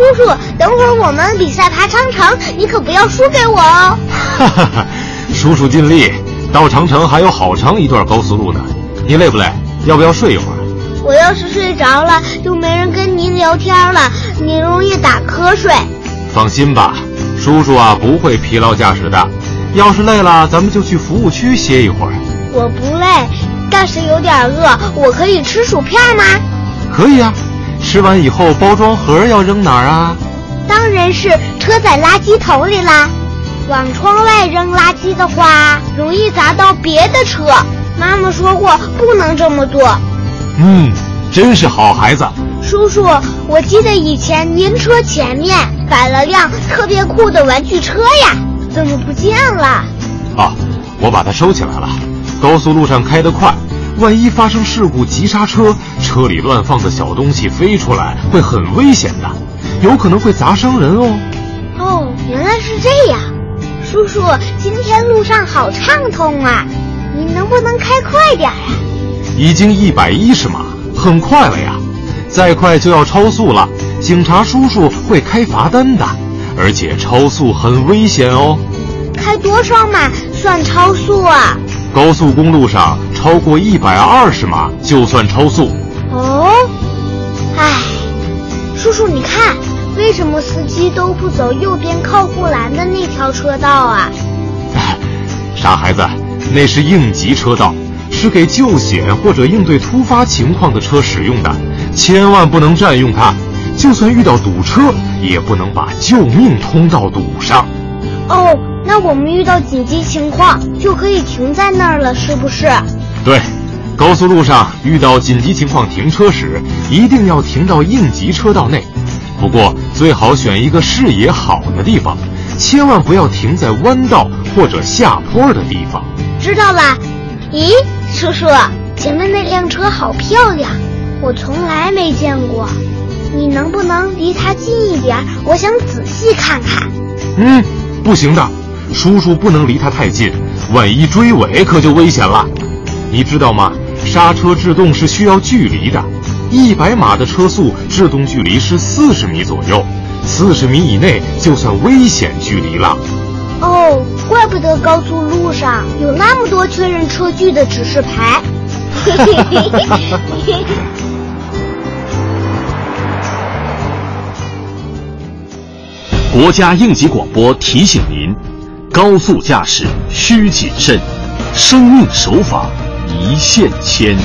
叔叔，等会儿我们比赛爬长城，你可不要输给我哦。哈哈哈，叔叔尽力。到长城还有好长一段高速路呢，你累不累？要不要睡一会儿？我要是睡着了，就没人跟您聊天了，你容易打瞌睡。放心吧，叔叔啊不会疲劳驾驶的。要是累了，咱们就去服务区歇一会儿。我不累，但是有点饿，我可以吃薯片吗？可以啊，吃完以后包装盒要扔哪儿啊？当然是车载垃圾桶里啦。往窗外扔垃圾的话，容易砸到别的车。妈妈说过不能这么做。嗯，真是好孩子。叔叔，我记得以前您车前面摆了辆特别酷的玩具车呀，怎么不见了？哦，我把它收起来了。高速路上开得快，万一发生事故急刹车，车里乱放的小东西飞出来会很危险的，有可能会砸伤人哦。哦，原来是这样。叔叔，今天路上好畅通啊，你能不能开快点啊？已经一百一十码，很快了呀，再快就要超速了，警察叔叔会开罚单的，而且超速很危险哦。开多少码算超速啊？高速公路上超过一百二十码就算超速。哦，唉，叔叔你看。为什么司机都不走右边靠护栏的那条车道啊？傻孩子，那是应急车道，是给救险或者应对突发情况的车使用的，千万不能占用它。就算遇到堵车，也不能把救命通道堵上。哦，那我们遇到紧急情况就可以停在那儿了，是不是？对，高速路上遇到紧急情况停车时，一定要停到应急车道内。不过最好选一个视野好的地方，千万不要停在弯道或者下坡的地方。知道了。咦，叔叔，前面那辆车好漂亮，我从来没见过。你能不能离它近一点？我想仔细看看。嗯，不行的，叔叔不能离它太近，万一追尾可就危险了。你知道吗？刹车制动是需要距离的。一百码的车速，制动距离是四十米左右，四十米以内就算危险距离了。哦，怪不得高速路上有那么多确认车距的指示牌。国家应急广播提醒您：高速驾驶需谨慎，生命守法一线牵。